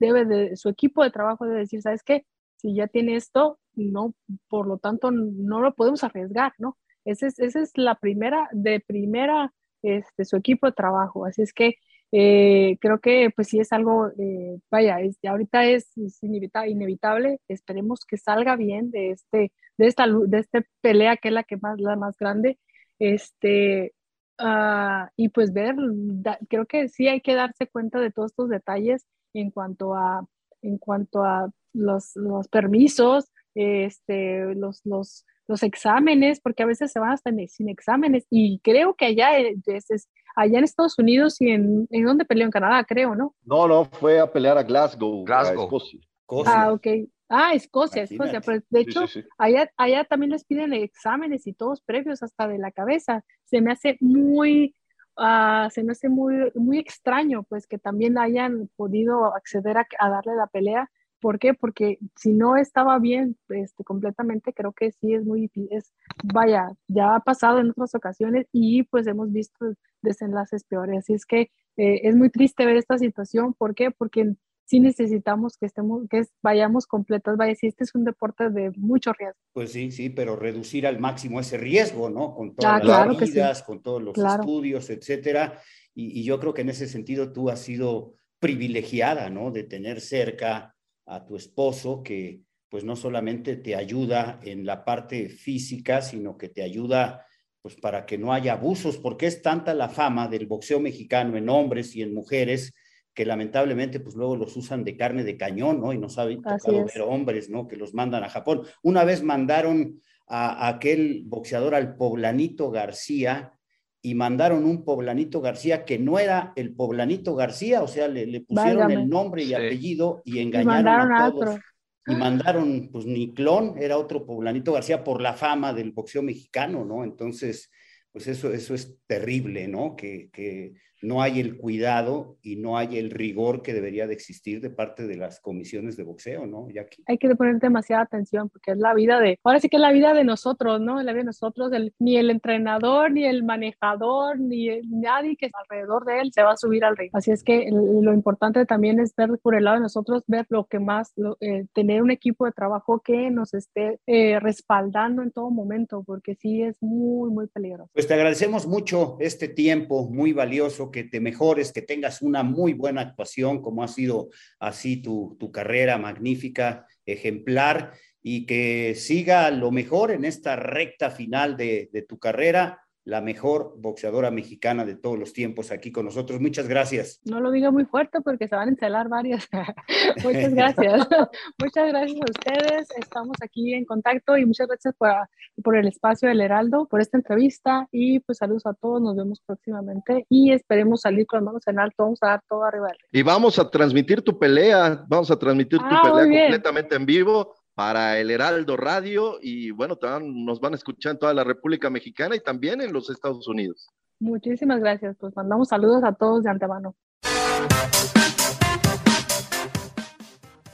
debe de, su equipo de trabajo debe decir, ¿sabes qué? Si ya tiene esto, no, por lo tanto, no lo podemos arriesgar, ¿no? Esa es, esa es la primera, de primera, este, su equipo de trabajo. Así es que eh, creo que pues sí es algo, eh, vaya, es, ahorita es, inevitable, esperemos que salga bien de, este, de, esta, de este pelea que es la que más, la más grande, este, uh, y pues ver, creo que sí hay que darse cuenta de todos estos detalles en cuanto a, en cuanto a los, los permisos, este, los, los, los exámenes, porque a veces se van hasta sin exámenes, y creo que allá es, es allá en Estados Unidos y en, ¿en dónde peleó? En Canadá, creo, ¿no? No, no, fue a pelear a Glasgow, Glasgow. Escocia. Ah, ok. Ah, Escocia, Escocia. Pero de hecho, Allá, allá también les piden exámenes y todos previos hasta de la cabeza. Se me hace muy, uh, se me hace muy, muy extraño, pues, que también hayan podido acceder a, a darle la pelea ¿Por qué? Porque si no estaba bien este, completamente, creo que sí es muy difícil. Vaya, ya ha pasado en otras ocasiones y pues hemos visto desenlaces peores. Así es que eh, es muy triste ver esta situación. ¿Por qué? Porque sí necesitamos que estemos, que vayamos completos. Vaya, si este es un deporte de mucho riesgo. Pues sí, sí, pero reducir al máximo ese riesgo, ¿no? Con todas ah, las medidas, con todos los estudios, etcétera. Y, y yo creo que en ese sentido tú has sido privilegiada, ¿no? De tener cerca a tu esposo que pues no solamente te ayuda en la parte física, sino que te ayuda pues para que no haya abusos, porque es tanta la fama del boxeo mexicano en hombres y en mujeres que lamentablemente pues luego los usan de carne de cañón, ¿no? Y no saben tocado ver hombres, ¿no? Que los mandan a Japón. Una vez mandaron a, a aquel boxeador al poblanito García, y mandaron un poblanito García que no era el poblanito García, o sea, le, pusieron el nombre y apellido y engañaron a todos. Y mandaron, pues ni clon, era otro poblanito García por la fama del boxeo mexicano, ¿no? Entonces, pues eso, eso es terrible, ¿no? Que, que no hay el cuidado y no hay el rigor que debería de existir de parte de las comisiones de boxeo, ¿no? Hay que poner demasiada atención porque es la vida de, ahora sí que es la vida de nosotros, ¿no? La vida de nosotros, ni el entrenador, ni el manejador, ni nadie que está alrededor de él se va a subir al ring. Así es que lo importante también es ver por el lado de nosotros, ver lo que más, eh, tener un equipo de trabajo que nos esté eh, respaldando en todo momento, porque sí es muy, muy peligroso. Pues te agradecemos mucho este tiempo muy valioso que te mejores, que tengas una muy buena actuación, como ha sido así tu, tu carrera magnífica, ejemplar, y que siga lo mejor en esta recta final de, de tu carrera la mejor boxeadora mexicana de todos los tiempos aquí con nosotros. Muchas gracias. No lo diga muy fuerte porque se van a encelar varias. muchas gracias. muchas gracias a ustedes. Estamos aquí en contacto y muchas gracias por, por, el espacio del Heraldo, por esta entrevista y pues saludos a todos. Nos vemos próximamente y esperemos salir con las manos en alto. Vamos a dar todo arriba. Y vamos a transmitir tu pelea. Vamos a transmitir tu ah, pelea completamente en vivo para el Heraldo Radio y bueno, nos van a escuchar en toda la República Mexicana y también en los Estados Unidos. Muchísimas gracias, pues mandamos saludos a todos de antemano.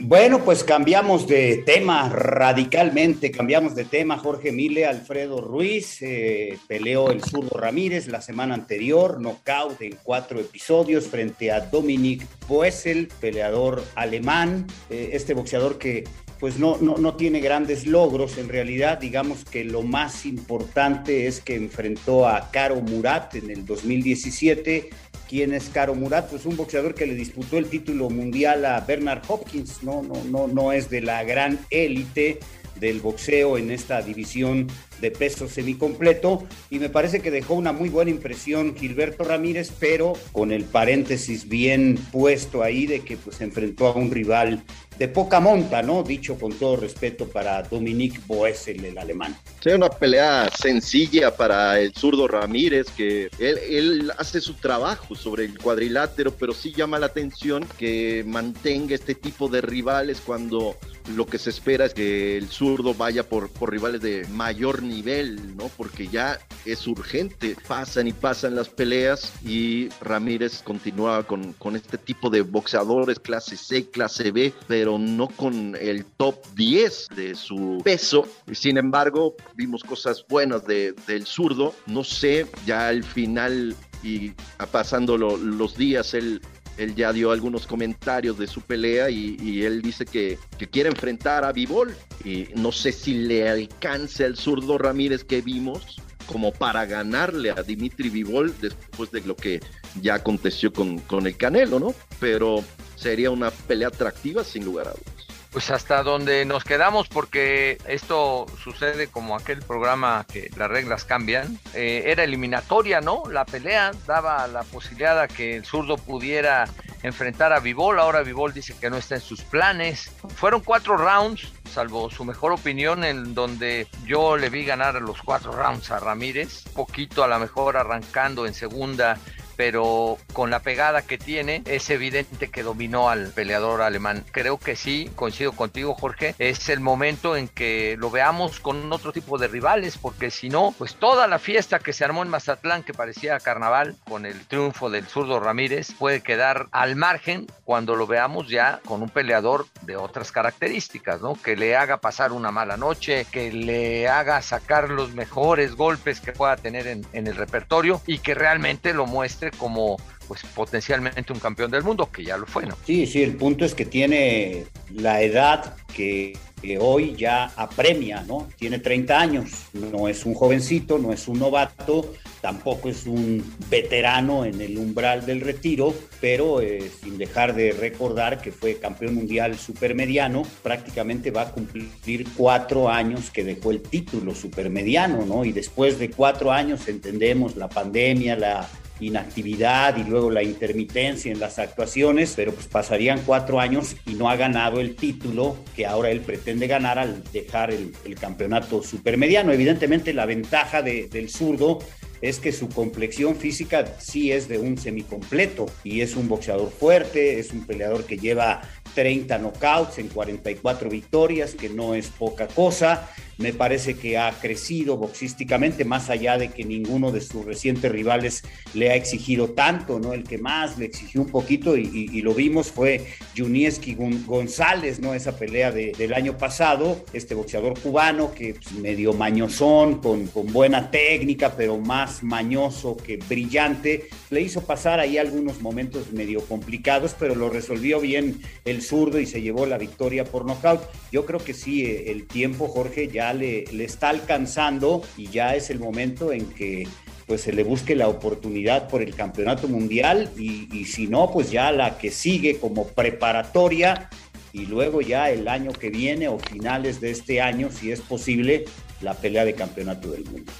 Bueno, pues cambiamos de tema radicalmente, cambiamos de tema. Jorge Mile, Alfredo Ruiz, eh, peleó el zurdo Ramírez la semana anterior, knockout en cuatro episodios frente a Dominic Boesel, peleador alemán, eh, este boxeador que pues no, no, no, tiene grandes logros. En realidad, digamos que lo más importante es que enfrentó a Caro Murat en el 2017. ¿Quién es Caro Murat? Pues un boxeador que le disputó el título mundial a Bernard Hopkins. No, no, no, no es de la gran élite del boxeo en esta división de peso semicompleto y me parece que dejó una muy buena impresión Gilberto Ramírez, pero con el paréntesis bien puesto ahí de que pues enfrentó a un rival de poca monta, ¿no? Dicho con todo respeto para Dominique Boesel, el alemán. Sí, una pelea sencilla para el zurdo Ramírez, que él, él, hace su trabajo sobre el cuadrilátero, pero sí llama la atención que mantenga este tipo de rivales cuando lo que se espera es que el zurdo vaya por, por rivales de mayor nivel, ¿no? Porque ya es urgente, pasan y pasan las peleas y Ramírez continúa con, con este tipo de boxeadores clase C, clase B, pero no con el top 10 de su peso. Sin embargo, vimos cosas buenas de, del zurdo. No sé, ya al final y pasando los días, él, él ya dio algunos comentarios de su pelea y, él dice que, que, quiere enfrentar a Vivol. Y no sé si le alcance al zurdo Ramírez que vimos como para ganarle a Dimitri Vivol después de lo que ya aconteció con, con el Canelo, ¿no? Pero sería una pelea atractiva sin lugar a dudas. Pues hasta donde nos quedamos, porque esto sucede como aquel programa que las reglas cambian. Eh, era eliminatoria, ¿no? La pelea daba la posibilidad a que el zurdo pudiera enfrentar a Vivol. Ahora Vivol dice que no está en sus planes. Fueron cuatro rounds, salvo su mejor opinión, en donde yo le vi ganar los cuatro rounds a Ramírez. Poquito a lo mejor arrancando en segunda pero con la pegada que tiene es evidente que dominó al peleador alemán. Creo que sí, coincido contigo Jorge, es el momento en que lo veamos con otro tipo de rivales, porque si no, pues toda la fiesta que se armó en Mazatlán, que parecía carnaval, con el triunfo del zurdo Ramírez, puede quedar al margen cuando lo veamos ya con un peleador de otras características, ¿no? Que le haga pasar una mala noche, que le haga sacar los mejores golpes que pueda tener en, el repertorio y que realmente lo muestre como pues potencialmente un campeón del mundo, que ya lo fue, ¿no? Sí, sí, el punto es que tiene la edad que, hoy ya apremia, ¿no? Tiene 30 años, no es un jovencito, no es un novato, tampoco es un veterano en el umbral del retiro, pero eh, sin dejar de recordar que fue campeón mundial supermediano, prácticamente va a cumplir cuatro años que dejó el título supermediano, ¿no? Y después de cuatro años entendemos la pandemia, la inactividad y luego la intermitencia en las actuaciones, pero pues pasarían cuatro años y no ha ganado el título que ahora él pretende ganar al dejar el, campeonato supermediano. Evidentemente la ventaja de, del zurdo es que su complexión física sí es de un semicompleto y es un boxeador fuerte, es un peleador que lleva 30 knockouts en 44 victorias, que no es poca cosa. Me parece que ha crecido boxísticamente, más allá de que ninguno de sus recientes rivales le ha exigido tanto, ¿no? El que más le exigió un poquito, y, lo vimos, fue Junieski González, ¿no? Esa pelea de, del año pasado, este boxeador cubano que pues, medio mañosón, con, con buena técnica, pero más mañoso que brillante, le hizo pasar ahí algunos momentos medio complicados, pero lo resolvió bien el zurdo y se llevó la victoria por nocaut. Yo creo que sí, eh, el tiempo, Jorge, ya le, está alcanzando y ya es el momento en que pues se le busque la oportunidad por el campeonato mundial y, si no, pues ya la que sigue como preparatoria y luego ya el año que viene o finales de este año, si es posible, la pelea de campeonato del mundo.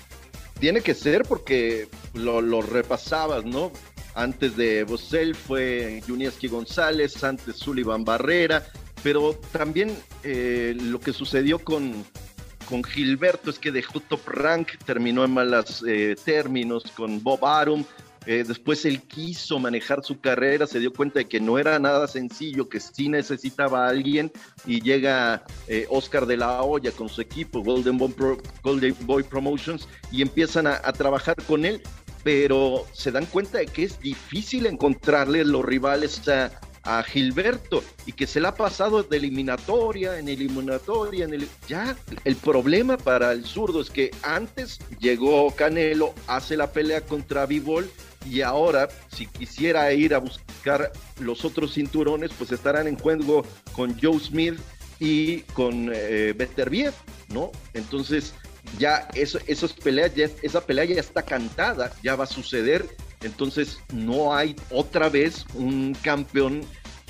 Tiene que ser porque lo, lo repasabas, ¿no? Antes de Bosel fue Junieski González, antes Sullivan Barrera, pero también eh, lo que sucedió con, con Gilberto es que dejó top rank, terminó en malos eh, términos con Bob Arum. Eh, después él quiso manejar su carrera, se dio cuenta de que no era nada sencillo, que sí necesitaba a alguien y llega eh, Oscar de la Hoya con su equipo, Golden Boy, Pro, Golden Boy Promotions, y empiezan a, trabajar con él, pero se dan cuenta de que es difícil encontrarle los rivales a, a Gilberto y que se le ha pasado de eliminatoria en eliminatoria en el ya el problema para el zurdo es que antes llegó Canelo hace la pelea contra Bivol y ahora si quisiera ir a buscar los otros cinturones pues estarán en juego con Joe Smith y con eh, Beterbiev, ¿no? Entonces ya eso, esas peleas, ya, esa pelea ya está cantada, ya va a suceder entonces no hay otra vez un campeón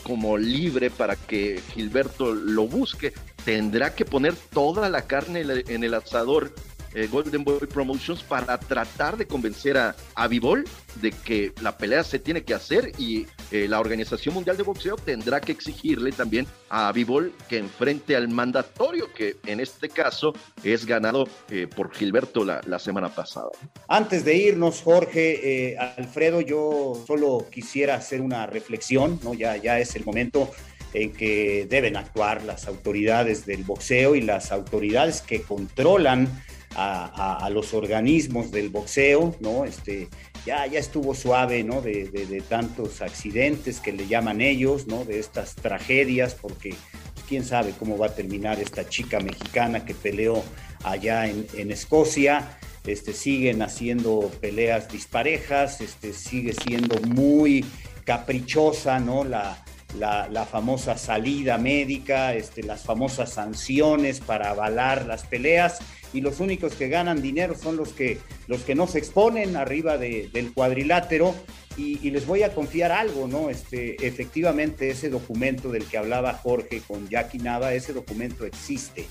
como libre para que Gilberto lo busque. Tendrá que poner toda la carne en el asador eh, Golden Boy Promotions para tratar de convencer a, a Vivol de que la pelea se tiene que hacer y eh, la Organización Mundial de Boxeo tendrá que exigirle también a Vivol que enfrente al mandatorio que en este caso es ganado eh, por Gilberto la, la, semana pasada. Antes de irnos, Jorge, Alfredo, yo solo quisiera hacer una reflexión, ¿no? Ya, ya es el momento en que deben actuar las autoridades del boxeo y las autoridades que controlan a, los organismos del boxeo, ¿no? Este, ya, ya estuvo suave, ¿no? De, tantos accidentes que le llaman ellos, ¿no? De estas tragedias, porque pues, quién sabe cómo va a terminar esta chica mexicana que peleó allá en, en Escocia. Este, siguen haciendo peleas disparejas, este, sigue siendo muy caprichosa, ¿no? La, la, la, famosa salida médica, este, las famosas sanciones para avalar las peleas y los únicos que ganan dinero son los que, los que no se exponen arriba de, del cuadrilátero Y, les voy a confiar algo, ¿no? Este, efectivamente, ese documento del que hablaba Jorge con Jackie Nava, ese documento existe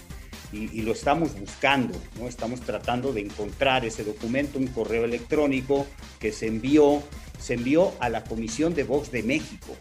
y, lo estamos buscando, ¿no? Estamos tratando de encontrar ese documento, un correo electrónico que se envió, se envió a la Comisión de Vox de México.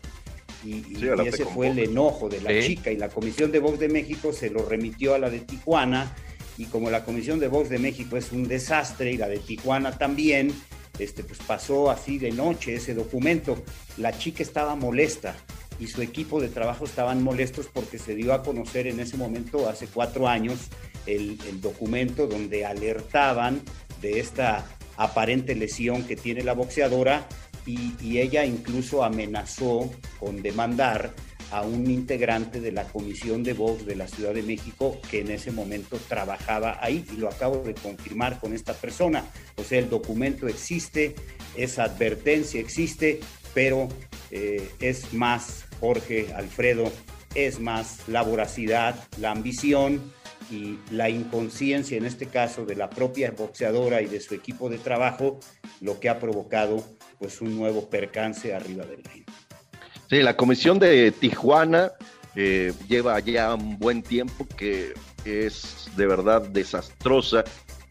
Y, ese fue el enojo de la chica y la Comisión de Vox de México se lo remitió a la de Tijuana y como la Comisión de Vox de México es un desastre y la de Tijuana también, este, pues pasó así de noche ese documento. La chica estaba molesta y su equipo de trabajo estaban molestos porque se dio a conocer en ese momento, hace cuatro años, el, documento donde alertaban de esta aparente lesión que tiene la boxeadora y ella incluso amenazó con demandar a un integrante de la Comisión de Vox de la Ciudad de México que en ese momento trabajaba ahí y lo acabo de confirmar con esta persona. O sea, el documento existe, esa advertencia existe, pero eh, es más, Jorge, Alfredo, es más la voracidad, la ambición y la inconsciencia, en este caso, de la propia boxeadora y de su equipo de trabajo, lo que ha provocado pues un nuevo percance arriba del ring. Sí, la comisión de Tijuana eh, lleva ya un buen tiempo que es de verdad desastrosa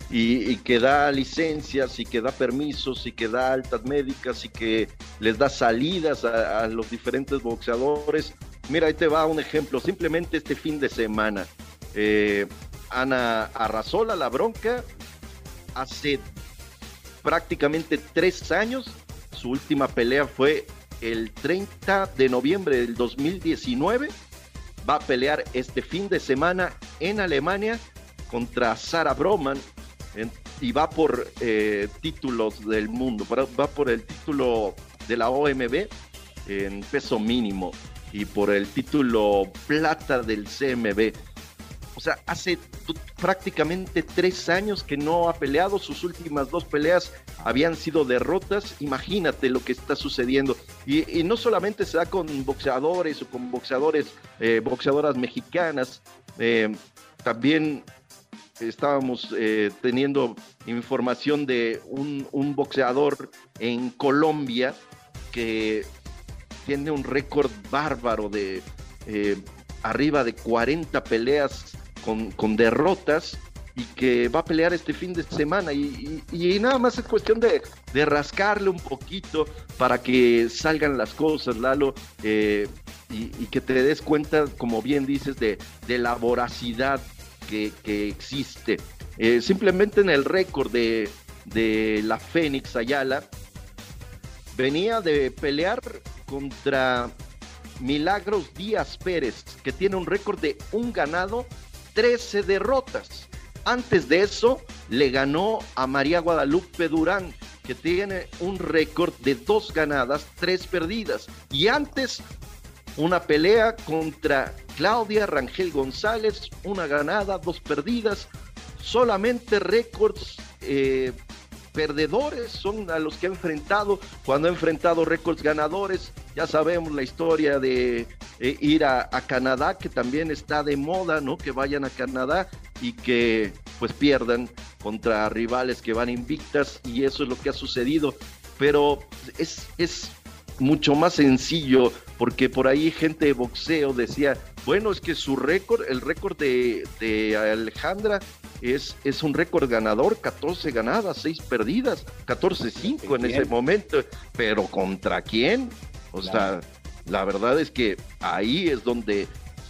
y, que da licencias y que da permisos y que da altas médicas y que les da salidas a, los diferentes boxeadores. Mira, ahí te va un ejemplo. Simplemente este fin de semana, eh, Ana Arrazola, la bronca, hace prácticamente tres años, su última pelea fue el 30 de noviembre del 2019. Va a pelear este fin de semana en Alemania contra Sara Broman y va por eh, títulos del mundo, va por el título de la OMB en peso mínimo y por el título plata del CMB. O sea, hace prácticamente tres años que no ha peleado, sus últimas dos peleas habían sido derrotas, imagínate lo que está sucediendo. Y, no solamente se da con boxeadores o con boxeadores, eh, boxeadoras mexicanas, eh, también estábamos eh, teniendo información de un, boxeador en Colombia que tiene un récord bárbaro de arriba de 40 peleas con, derrotas y que va a pelear este fin de semana y, nada más es cuestión de, rascarle un poquito para que salgan las cosas, Lalo, eh, y, que te des cuenta, como bien dices, de, la voracidad que, existe. Eh, simplemente en el récord de, de la Fénix Ayala, venía de pelear contra Milagros Díaz Pérez, que tiene un récord de un ganado 13 derrotas. Antes de eso, le ganó a María Guadalupe Durán, que tiene un récord de dos ganadas, tres perdidas. Y antes, una pelea contra Claudia Rangel González, una ganada, dos perdidas. Solamente récords eh, perdedores son a los que ha enfrentado cuando ha enfrentado récords ganadores. Ya sabemos la historia de eh, ir a, Canadá, que también está de moda, ¿no? Que vayan a Canadá y que pues pierdan contra rivales que van invictas y eso es lo que ha sucedido. Pero es, es mucho más sencillo porque por ahí gente de boxeo decía, bueno, es que su récord, el récord de, de Alejandra es, es un récord ganador, 14 ganadas, 6 perdidas, 14-5 en ese momento, pero ¿contra quién? O sea, la verdad es que ahí es donde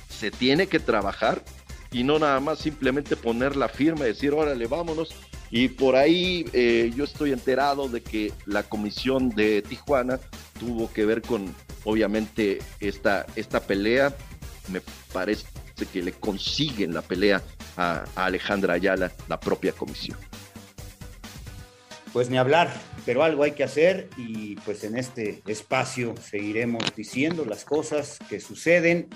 se tiene que trabajar y no nada más simplemente poner la firma y decir, órale, vámonos. Y por ahí eh, yo estoy enterado de que la comisión de Tijuana tuvo que ver con, obviamente, esta, esta pelea. Me parece que le consiguen la pelea a, Alejandra Ayala, la propia comisión. Pues ni hablar, pero algo hay que hacer y pues en este espacio seguiremos diciendo las cosas que suceden.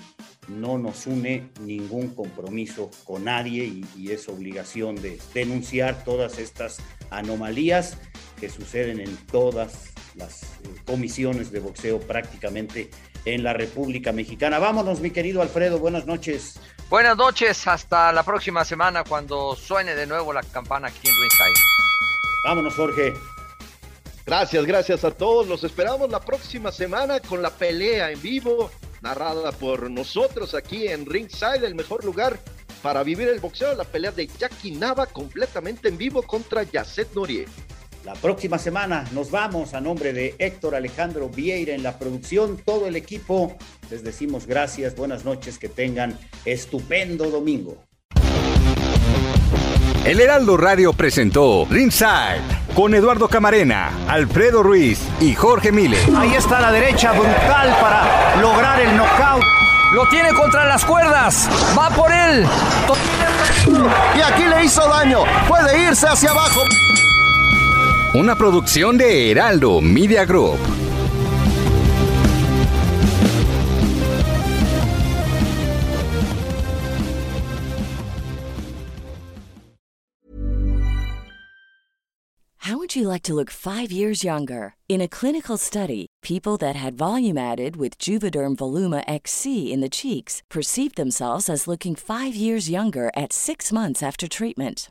No nos une ningún compromiso con nadie y, y es obligación de denunciar todas estas anomalías que suceden en todas las eh, comisiones de boxeo prácticamente en la República Mexicana. Vámonos, mi querido Alfredo, buenas noches. Buenas noches, hasta la próxima semana cuando suene de nuevo la campana aquí en Ringside. Vámonos, Jorge. Gracias, gracias a todos. Los esperamos la próxima semana con la pelea en vivo, narrada por nosotros aquí en Ringside, el mejor lugar para vivir el boxeo, la pelea de Jackie Nava completamente en vivo contra Yacet Noriega. La próxima semana nos vamos a nombre de Héctor Alejandro Vieira en la producción, todo el equipo. Les decimos gracias, buenas noches, que tengan estupendo domingo. El Heraldo Radio presentó Ringside con Eduardo Camarena, Alfredo Ruiz y Jorge Mile. Ahí está la derecha brutal para lograr el knockout. Lo tiene contra las cuerdas. Va por él. Y aquí le hizo daño. Puede irse hacia abajo. Una producción de Heraldo Media Group. How would you like to look five years younger? In a clinical study, people that had volume added with Juvederm Voluma XC in the cheeks perceived themselves as looking five years younger at six months after treatment.